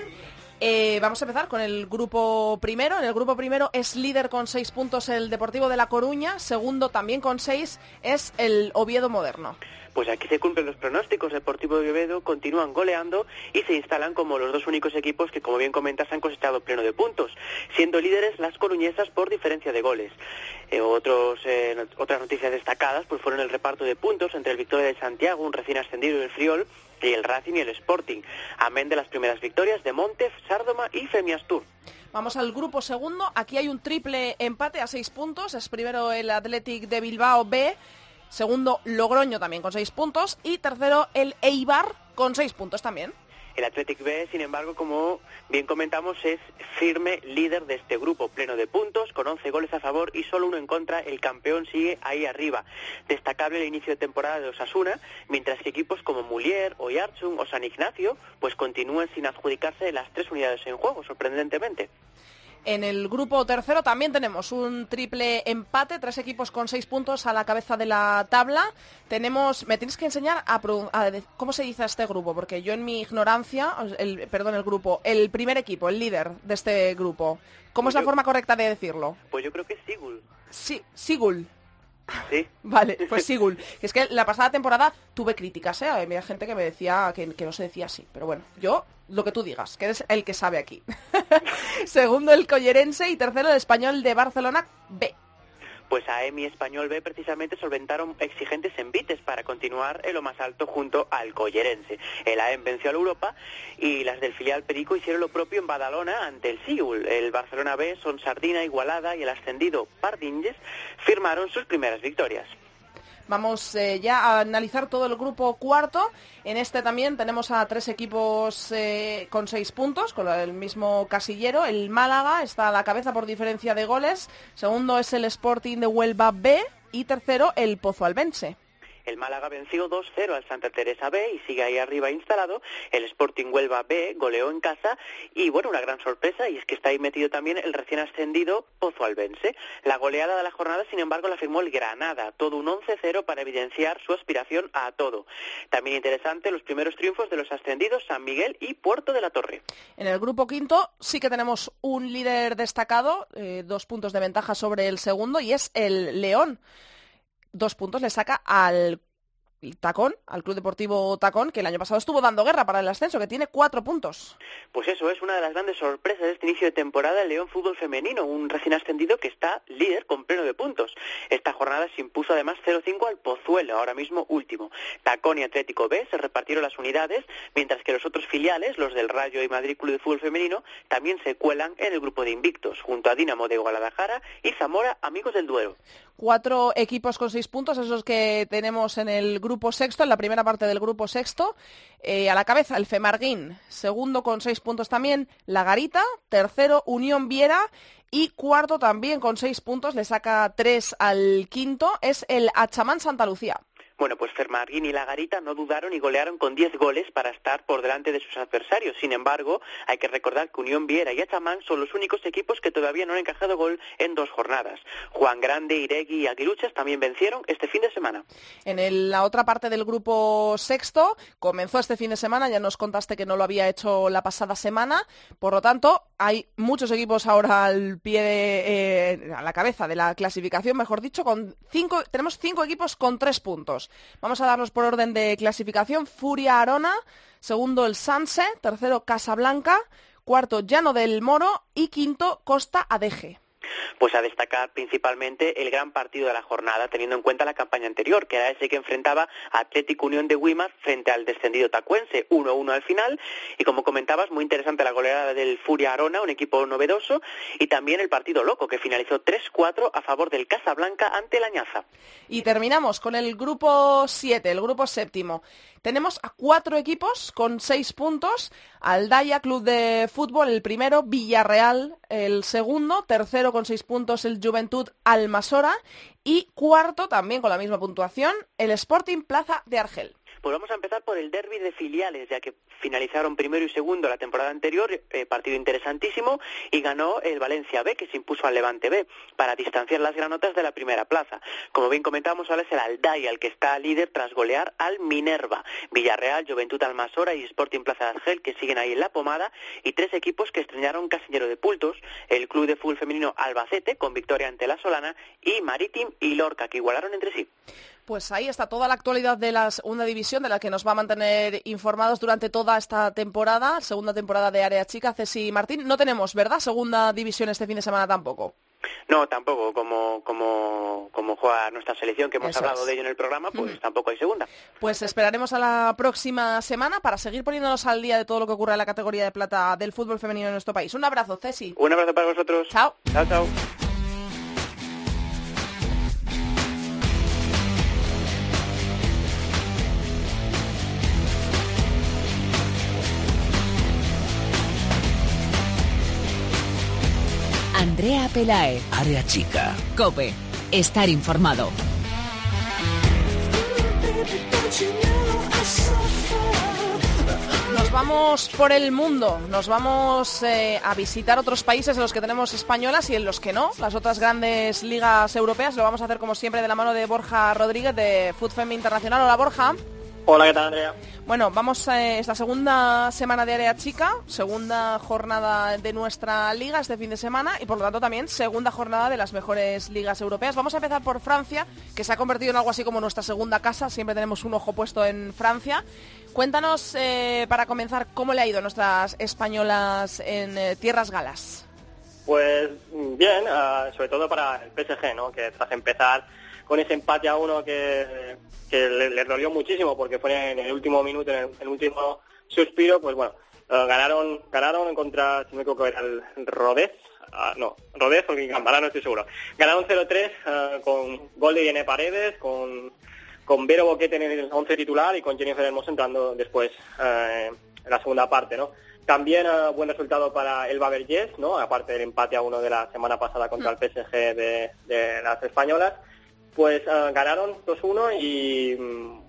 Eh, vamos a empezar con el grupo primero. En el grupo primero es líder con seis puntos el Deportivo de La Coruña. Segundo, también con seis, es el Oviedo Moderno. Pues aquí se cumplen los pronósticos, Deportivo de Oviedo continúan goleando y se instalan como los dos únicos equipos que, como bien comentas, han cosechado pleno de puntos, siendo líderes las coruñesas por diferencia de goles. Eh, otros, eh, otras noticias destacadas pues fueron el reparto de puntos entre el Victoria de Santiago, un recién ascendido del Friol, y el Racing y el Sporting, amén de las primeras victorias de Montef, Sárdoma y Femiastur. Vamos al grupo segundo. Aquí hay un triple empate a seis puntos. Es primero el Athletic de Bilbao B. Segundo, Logroño también con seis puntos. Y tercero, el Eibar con seis puntos también. El Athletic B, sin embargo, como bien comentamos, es firme líder de este grupo, pleno de puntos, con 11 goles a favor y solo uno en contra. El campeón sigue ahí arriba. Destacable el inicio de temporada de Osasuna, mientras que equipos como Mulier, Oyarzun o San Ignacio pues continúan sin adjudicarse las tres unidades en juego, sorprendentemente. En el grupo tercero también tenemos un triple empate, tres equipos con seis puntos a la cabeza de la tabla. Tenemos, me tienes que enseñar a, a cómo se dice este grupo, porque yo en mi ignorancia, el, perdón, el grupo, el primer equipo, el líder de este grupo, ¿cómo es la Yo- forma correcta de decirlo? Pues yo creo que es Sigul, Sí, Sigul. Vale, pues Sigul. Es que la pasada temporada tuve críticas, ¿eh? Había gente que me decía que, que no se decía así. Pero bueno, yo lo que tú digas, que eres el que sabe aquí. Segundo el Collerense y tercero el Español de Barcelona B. Pues a EMI Español B precisamente solventaron exigentes envites para continuar en lo más alto junto al Collerense. El AEM venció al Europa y las del filial Perico hicieron lo propio en Badalona ante el Sigul. El Barcelona B, Son Sardina, Igualada y el ascendido Pardinges firmaron sus primeras victorias. Vamos eh, ya a analizar todo el grupo cuarto. En este también tenemos a tres equipos eh, con seis puntos, con el mismo casillero. El Málaga está a la cabeza por diferencia de goles. Segundo es el Sporting de Huelva B. Y tercero, el Pozo Albense. El Málaga venció 2-0 al Santa Teresa B y sigue ahí arriba instalado. El Sporting Huelva B goleó en casa y bueno, una gran sorpresa y es que está ahí metido también el recién ascendido Pozo Albense. La goleada de la jornada, sin embargo, la firmó el Granada, todo un 11-0 para evidenciar su aspiración a todo. También interesante los primeros triunfos de los ascendidos San Miguel y Puerto de la Torre. En el grupo quinto sí que tenemos un líder destacado, eh, dos puntos de ventaja sobre el segundo, y es el León. Dos puntos le saca al Tacón, al Club Deportivo Tacón, que el año pasado estuvo dando guerra para el ascenso, que tiene cuatro puntos. Pues eso es una de las grandes sorpresas de este inicio de temporada el León Fútbol Femenino, un recién ascendido que está líder con pleno de puntos. Esta jornada se impuso además 0-5 al Pozuelo, ahora mismo último. Tacón y Atlético B se repartieron las unidades, mientras que los otros filiales, los del Rayo y Madrid Club de Fútbol Femenino, también se cuelan en el grupo de invictos, junto a Dinamo de Guadalajara y Zamora, amigos del Duero. Cuatro equipos con seis puntos, esos que tenemos en el grupo sexto, en la primera parte del grupo sexto. Eh, a la cabeza el Femarguín, segundo con seis puntos también La Garita, tercero Unión Viera y cuarto también con seis puntos, le saca tres al quinto, es el Achamán Santa Lucía. Bueno, pues Fermarín y La Garita no dudaron y golearon con 10 goles para estar por delante de sus adversarios. Sin embargo, hay que recordar que Unión Viera y Achamán son los únicos equipos que todavía no han encajado gol en dos jornadas. Juan Grande, Iregui y Aguiluchas también vencieron este fin de semana. En la otra parte del grupo sexto comenzó este fin de semana, ya nos contaste que no lo había hecho la pasada semana, por lo tanto hay muchos equipos ahora al pie de, eh, a la cabeza de la clasificación, mejor dicho, con cinco, tenemos cinco equipos con tres puntos. Vamos a darnos por orden de clasificación. Furia Arona, segundo el Sanse, tercero Casablanca, cuarto Llano del Moro y quinto Costa Adeje pues a destacar principalmente el gran partido de la jornada, teniendo en cuenta la campaña anterior, que era ese que enfrentaba a Atlético Unión de Guimar frente al descendido tacuense, 1-1 al final, y como comentabas, muy interesante la goleada del Furia Arona, un equipo novedoso, y también el partido loco, que finalizó 3-4 a favor del Casablanca ante la Añaza. Y terminamos con el grupo 7, el grupo séptimo. Tenemos a cuatro equipos con seis puntos. Aldaya, Club de Fútbol, el primero. Villarreal, el segundo. Tercero con seis puntos, el Juventud Almasora. Y cuarto, también con la misma puntuación, el Sporting Plaza de Argel. Pues vamos a empezar por el derby de filiales, ya que finalizaron primero y segundo la temporada anterior, eh, partido interesantísimo, y ganó el Valencia B, que se impuso al Levante B, para distanciar las granotas de la primera plaza. Como bien comentamos, ahora es el Aldaya el que está líder tras golear al Minerva. Villarreal, Juventud Almasora y Sporting Plaza de Argel, que siguen ahí en la pomada, y tres equipos que estrenaron Casillero de Pultos, el Club de Fútbol Femenino Albacete, con victoria ante la Solana, y Maritim y Lorca, que igualaron entre sí. Pues ahí está toda la actualidad de la segunda división, de la que nos va a mantener informados durante toda esta temporada, segunda temporada de Área Chica. Ceci Martín, no tenemos, ¿verdad? Segunda división este fin de semana tampoco. No, tampoco, como, como, como juega nuestra selección, que hemos hablado de ello en el programa, pues tampoco hay segunda. Pues esperaremos a la próxima semana para seguir poniéndonos al día de todo lo que ocurre en la categoría de plata del fútbol femenino en nuestro país. Un abrazo, Ceci. Un abrazo para vosotros. Chao. Chao, chao. Andrea Pelae. Área chica. Cope. Estar informado. Nos vamos por el mundo, nos vamos eh, a visitar otros países en los que tenemos españolas y en los que no, las otras grandes ligas europeas. Lo vamos a hacer como siempre de la mano de Borja Rodríguez de Food Internacional. Hola Borja. Hola, ¿qué tal, Andrea? Bueno, vamos a esta segunda semana de área chica, segunda jornada de nuestra liga este fin de semana y por lo tanto también segunda jornada de las mejores ligas europeas. Vamos a empezar por Francia, que se ha convertido en algo así como nuestra segunda casa, siempre tenemos un ojo puesto en Francia. Cuéntanos, eh, para comenzar, cómo le ha ido a nuestras españolas en eh, Tierras Galas. Pues bien, ah, sobre todo para el PSG, ¿no? que tras empezar con ese empate a uno que, le, dolió muchísimo porque fue en el último minuto, en el, último suspiro, pues bueno, eh, ganaron ganaron contra, si me equivoco, era el Rodez, ah, no, Rodez o Gambara, no estoy seguro. Ganaron 0-3 eh, con gol de Irene Paredes, con, con Vero Boquete en el 11 titular y con Jennifer Hermoso entrando después eh, en la segunda parte, ¿no? También buen resultado para el Bavergés, ¿no? Aparte del empate a uno de la semana pasada contra el PSG de, de las españolas. Pues eh, ganaron 2-1 y mm,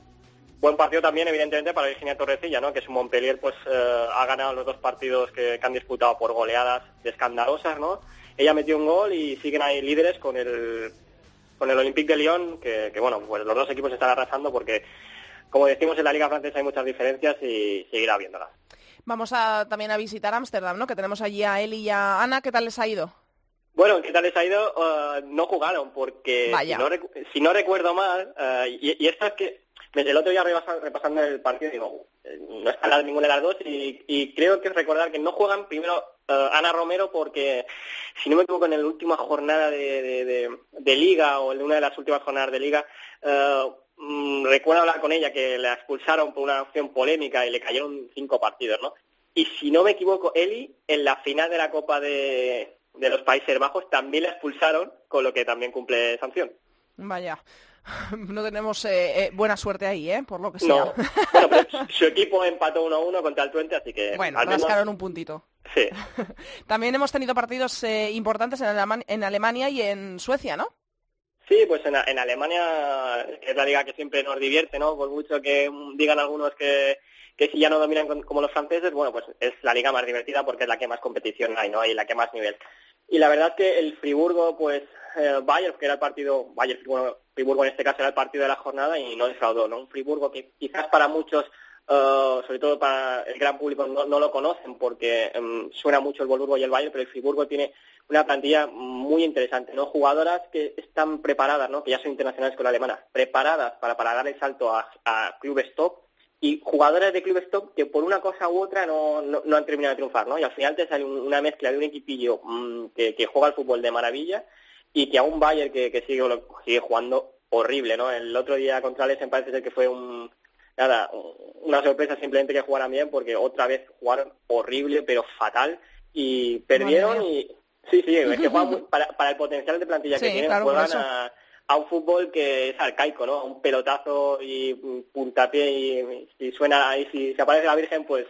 buen partido también, evidentemente, para Virginia Torrecilla, ¿no? que su Montpellier pues eh, ha ganado los dos partidos que, han disputado por goleadas escandalosas. ¿no? Ella metió un gol y siguen ahí líderes con el, con el Olympique de Lyon, que, bueno, pues los dos equipos están arrasando porque, como decimos, en la Liga Francesa hay muchas diferencias y seguirá viéndolas. Vamos a, también a visitar Ámsterdam, ¿no? que tenemos allí a Eli y a Ana. ¿Qué tal les ha ido? Bueno, ¿qué tal les ha ido? Uh, no jugaron porque si no, recuerdo mal, uh, y, esto es que el otro día repasando el partido digo, eh, no está ninguna de las dos y, creo que es recordar que no juegan primero eh, Ana Romero porque, si no me equivoco, en la última jornada de, liga o en una de las últimas jornadas de liga, eh, mm, recuerdo hablar con ella que la expulsaron por una acción polémica y le cayeron cinco partidos, ¿no? Y si no me equivoco, Eli, en la final de la Copa de, de los Países Bajos también la expulsaron, con lo que también cumple sanción. Vaya. no tenemos eh, eh, buena suerte ahí, ¿eh? Por lo que sea. No. Bueno, pero su equipo empató 1-1 contra el Twente, así que... Bueno, al rascaron un puntito. Sí. También hemos tenido partidos eh, importantes en, en, Alemania y en Suecia, ¿no? Sí, pues en, en, Alemania es la liga que siempre nos divierte, ¿no? Por mucho que digan algunos que, que si ya no dominan como los franceses, bueno, pues es la liga más divertida porque es la que más competición hay, ¿no? Y la que más nivel. Y la verdad que el Friburgo, pues eh, Bayern, que era el partido, Bayern, bueno, Friburgo en este caso era el partido de la jornada y no defraudó, ¿no? Un Friburgo que quizás para muchos, eh, sobre todo para el gran público, no, lo conocen porque em, suena mucho el Wolfsburgo y el Bayern, pero el Friburgo tiene una plantilla muy interesante, ¿no? Jugadoras que están preparadas, ¿no? Que ya son internacionales con la alemana, preparadas para, para dar el salto a, a clubes top y jugadores de clubes top que por una cosa u otra no, no, han terminado de triunfar, ¿no? Y al final te sale una mezcla de un equipillo mm, que, que, juega al fútbol de maravilla y que a un Bayern que, que sigue, sigue jugando horrible, ¿no? El otro día contra Lesen parece ser que fue un, nada, una sorpresa simplemente que jugaran bien porque otra vez jugaron horrible pero fatal y perdieron y sí, sí, es que juegan para, para el potencial de plantilla que tienen juegan a a un fútbol que es arcaico, ¿no? Un pelotazo y puntapié y si suena y si se aparece la Virgen, pues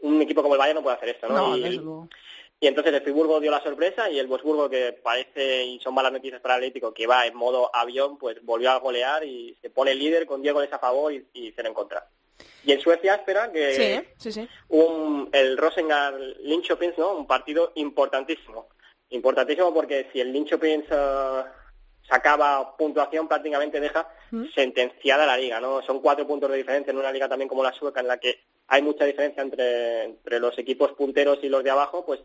un equipo como el Bayern no puede hacer esto, ¿no? y, entonces el Friburgo dio la sorpresa y el Wolfsburgo, que parece, y son malas noticias para el Atlético, que va en modo avión, pues volvió a golear y se pone líder con Diego goles a favor y, y se lo encuentra. Y en Suecia espera que sí, sí, Un, el Rosengard Linköping, ¿no? Un partido importantísimo. Importantísimo porque si el Linköping uh, sacaba puntuación, prácticamente deja mm. sentenciada la liga, ¿no? Son cuatro puntos de diferencia en una liga también como la sueca, en la que hay mucha diferencia entre, entre los equipos punteros y los de abajo, pues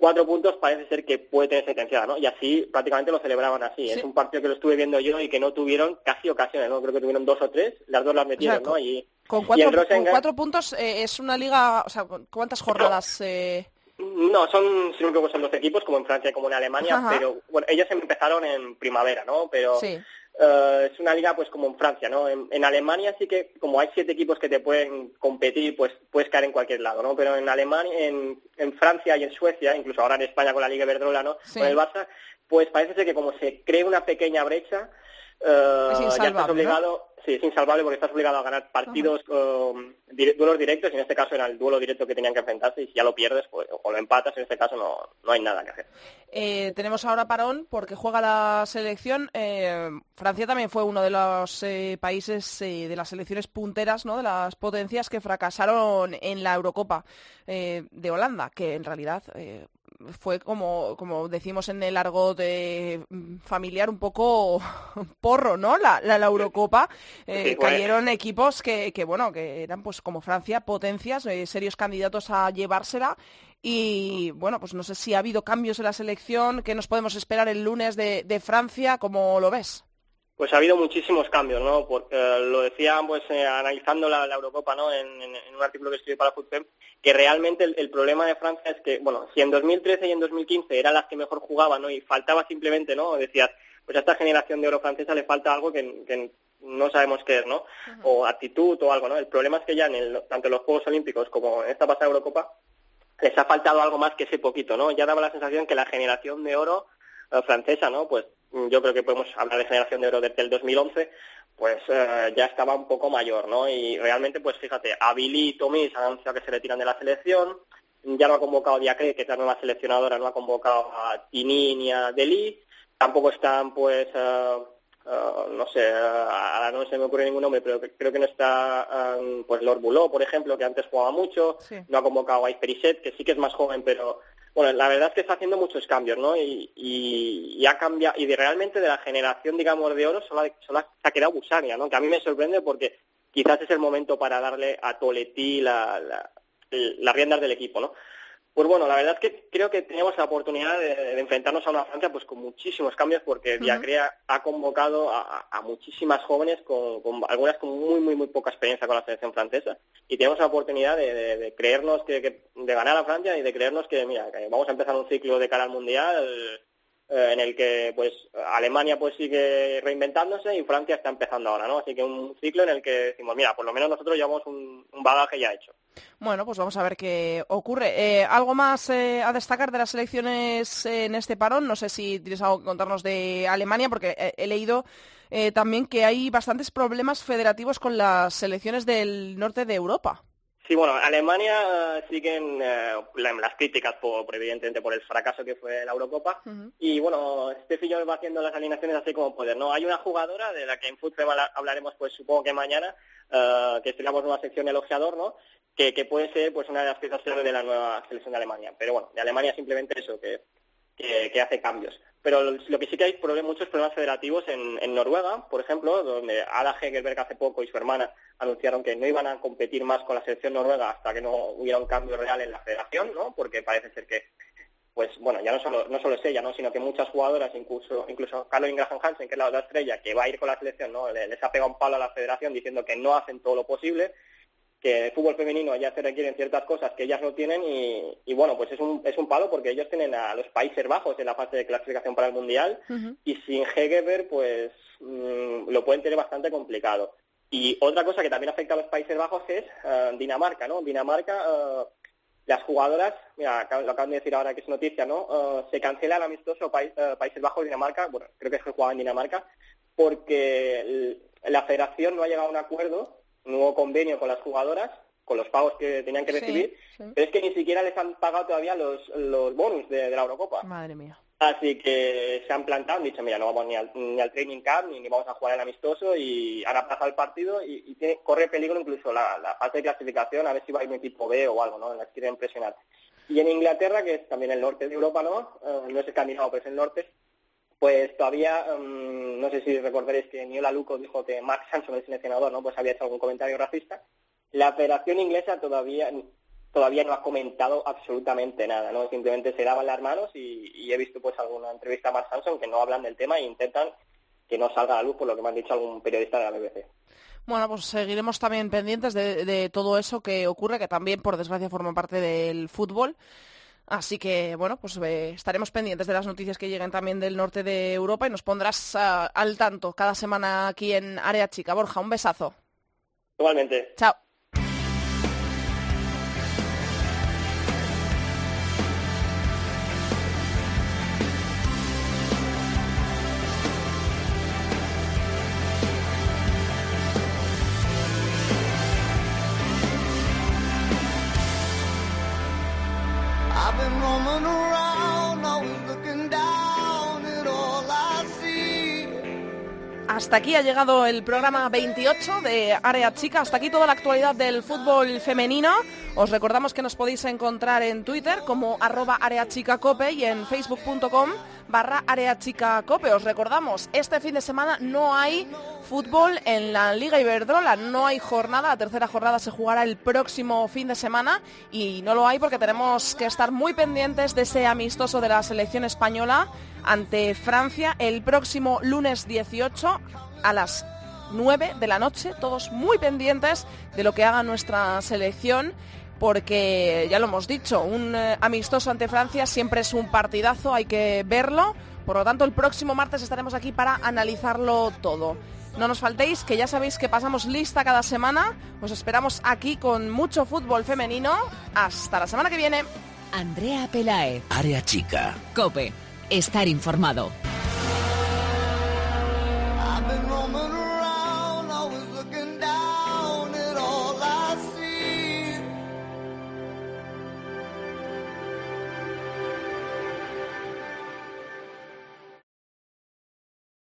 cuatro puntos parece ser que puede tener sentenciada, ¿no? Y así prácticamente lo celebraban así. Es un partido que lo estuve viendo yo y que no tuvieron casi ocasiones, ¿no? Creo que tuvieron dos o tres, las dos las metieron, ¿no? Y, con cuatro, puntos eh, es una liga, o sea, ¿cuántas jornadas? Eh... No, son, si no me son dos equipos, como en Francia y como en Alemania, pero bueno, ellos empezaron en primavera, ¿no? Pero eh, es una liga pues como en Francia, ¿no? En, Alemania sí que como hay siete equipos que te pueden competir, pues puedes caer en cualquier lado, ¿no? Pero en Alemania, en, en Francia y en Suecia, incluso ahora en España con la Liga Iberdrola, ¿no? Con el Barça, pues parece ser que como se cree una pequeña brecha, eh, ya estás obligado, sí, es insalvable porque estás obligado a ganar partidos, um, duelos directos, y en este caso era el duelo directo que tenían que enfrentarse, y si ya lo pierdes pues, o lo empatas, en este caso no, no hay nada que hacer. Eh, tenemos ahora parón porque juega la selección. Eh, Francia también fue uno de los eh, países de las selecciones punteras, ¿no? de las potencias que fracasaron en la Eurocopa de Holanda, que en realidad fue como, como decimos en el largo de mm, familiar un poco porro, ¿no? La, la, Eurocopa. Eh, cayeron equipos que, que, bueno, que eran pues como Francia, potencias, eh, serios candidatos a llevársela. Y bueno, pues no sé si ha habido cambios en la selección, ¿qué nos podemos esperar el lunes de, de Francia? ¿Cómo lo ves? Pues ha habido muchísimos cambios, ¿no? Porque, eh, lo decía, pues eh, analizando la, Eurocopa, ¿no? En, un artículo que escribí para Fútbol, que realmente el, problema de Francia es que, bueno, si en 2013 y en 2015 eran las que mejor jugaban, ¿no? Y faltaba simplemente, ¿no? Decías, pues a esta generación de oro francesa le falta algo que, no sabemos qué es, ¿no? O actitud o algo, ¿no? El problema es que ya en el, tanto en los Juegos Olímpicos como en esta pasada Eurocopa les ha faltado algo más que ese poquito, ¿no? Ya daba la sensación que la generación de oro eh, francesa, ¿no? Pues yo creo que podemos hablar de generación de oro desde el 2011, pues eh, ya estaba un poco mayor, ¿no? Y realmente, pues fíjate, a Billy y Tommy se han anunciado que se retiran de la selección, ya no ha convocado a Diacre, que es la nueva seleccionadora, no ha convocado a Tini ni a Deli, tampoco están, pues, eh, no sé, ahora no se me ocurre ningún nombre, pero creo que no está, pues, Lord Buló, por ejemplo, que antes jugaba mucho, no ha convocado a Isperiset, que sí que es más joven, pero bueno, la verdad es que está haciendo muchos cambios, ¿no? Y, y, ha cambiado, y de, realmente de la generación, digamos, de oro solo, solo se ha quedado Busania, ¿no? Que a mí me sorprende porque quizás es el momento para darle a Toletí la, la, las riendas del equipo, ¿no? Pues bueno, la verdad es que creo que teníamos la oportunidad de, enfrentarnos a una Francia pues con muchísimos cambios porque Diacrea ha convocado a, muchísimas jóvenes con, algunas con muy muy muy poca experiencia con la selección francesa. Y tenemos la oportunidad de, creernos que, de ganar a Francia y de creernos que mira que vamos a empezar un ciclo de cara al mundial eh, en el que pues Alemania pues sigue reinventándose y Francia está empezando ahora, ¿no? Así que un ciclo en el que decimos, mira, por lo menos nosotros llevamos un, bagaje ya hecho. Bueno, pues vamos a ver qué ocurre. Eh, ¿Algo más eh, a destacar de las elecciones en este parón? No sé si tienes algo que contarnos de Alemania, porque he leído también que hay bastantes problemas federativos con las selecciones del norte de Europa. Sí, bueno, Alemania eh, siguen eh, las críticas, por, evidentemente, por el fracaso que fue la Eurocopa. Y bueno, este Fillon va haciendo las alineaciones así como poder. ¿no? Hay una jugadora de la que en fútbol hablaremos, pues supongo que mañana, uh, que una nueva sección elogiador, ¿no? Que, puede ser pues una de las piezas de la nueva selección de Alemania. Pero bueno, de Alemania simplemente eso, que que, hace cambios. Pero lo que sí que hay muchos problemas federativos en, Noruega, por ejemplo, donde Ada Hegerberg hace poco y su hermana anunciaron que no iban a competir más con la selección noruega hasta que no hubiera un cambio real en la federación, ¿no? Porque parece ser que, pues bueno, ya no solo, no solo es ella, ¿no? Sino que muchas jugadoras, incluso, incluso Carlos Graham Hansen, que es la otra estrella, que va a ir con la selección, ¿no? Les ha pegado un palo a la federación diciendo que no hacen todo lo posible que el fútbol femenino ya se requieren ciertas cosas que ellas no tienen y, bueno, pues es un, es un palo porque ellos tienen a los Países Bajos en la fase de clasificación para el Mundial y sin Hegeberg pues mm, lo pueden tener bastante complicado. Y otra cosa que también afecta a los Países Bajos es eh, Dinamarca, ¿no? Dinamarca, eh, las jugadoras, mira, lo acaban de decir ahora que es noticia, ¿no? Eh, se cancela el amistoso Países Bajos-Dinamarca, bueno, creo que es que jugaba en Dinamarca, porque la federación no ha llegado a un acuerdo nuevo convenio con las jugadoras, con los pagos que tenían que recibir, pero es que ni siquiera les han pagado todavía los, los bonus de, la Eurocopa. Madre mía. Así que se han plantado, han dicho, mira, no vamos ni al, ni al training camp, ni, vamos a jugar el amistoso, y han aplazado el partido y, tiene, corre peligro incluso la, la, fase de clasificación, a ver si va a ir un equipo B o algo, ¿no? Las quieren presionar. Y en Inglaterra, que es también el norte de Europa, ¿no? Eh, no es escandinavo, pero es el norte, pues todavía, mm, no sé si recordaréis que Niola Luco dijo que Max Sanson, el seleccionador, ¿no? pues había hecho algún comentario racista. La Federación Inglesa todavía todavía no ha comentado absolutamente nada, ¿no? Simplemente se daban las manos y, he visto pues alguna entrevista a Max Sanson que no hablan del tema e intentan que no salga a la luz por lo que me han dicho algún periodista de la BBC. Bueno, pues seguiremos también pendientes de, de todo eso que ocurre, que también por desgracia forma parte del fútbol. Así que, bueno, pues eh, estaremos pendientes de las noticias que lleguen también del norte de Europa y nos pondrás ah, al tanto cada semana aquí en Área Chica. Borja, un besazo. Igualmente. Chao. Hasta aquí ha llegado el programa 28 de Área Chica. Hasta aquí toda la actualidad del fútbol femenino. Os recordamos que nos podéis encontrar en Twitter como arroba areachicacope y en facebook.com barra areachicacope. Os recordamos, este fin de semana no hay fútbol en la Liga Iberdrola. No hay jornada. La tercera jornada se jugará el próximo fin de semana y no lo hay porque tenemos que estar muy pendientes de ese amistoso de la selección española ante Francia el próximo lunes 18 a las 9 de la noche, todos muy pendientes de lo que haga nuestra selección porque ya lo hemos dicho, un eh, amistoso ante Francia siempre es un partidazo, hay que verlo. Por lo tanto, el próximo martes estaremos aquí para analizarlo todo. No nos faltéis, que ya sabéis que pasamos lista cada semana. Os esperamos aquí con mucho fútbol femenino. Hasta la semana que viene. Andrea Pelae. Área chica. Cope estar informado.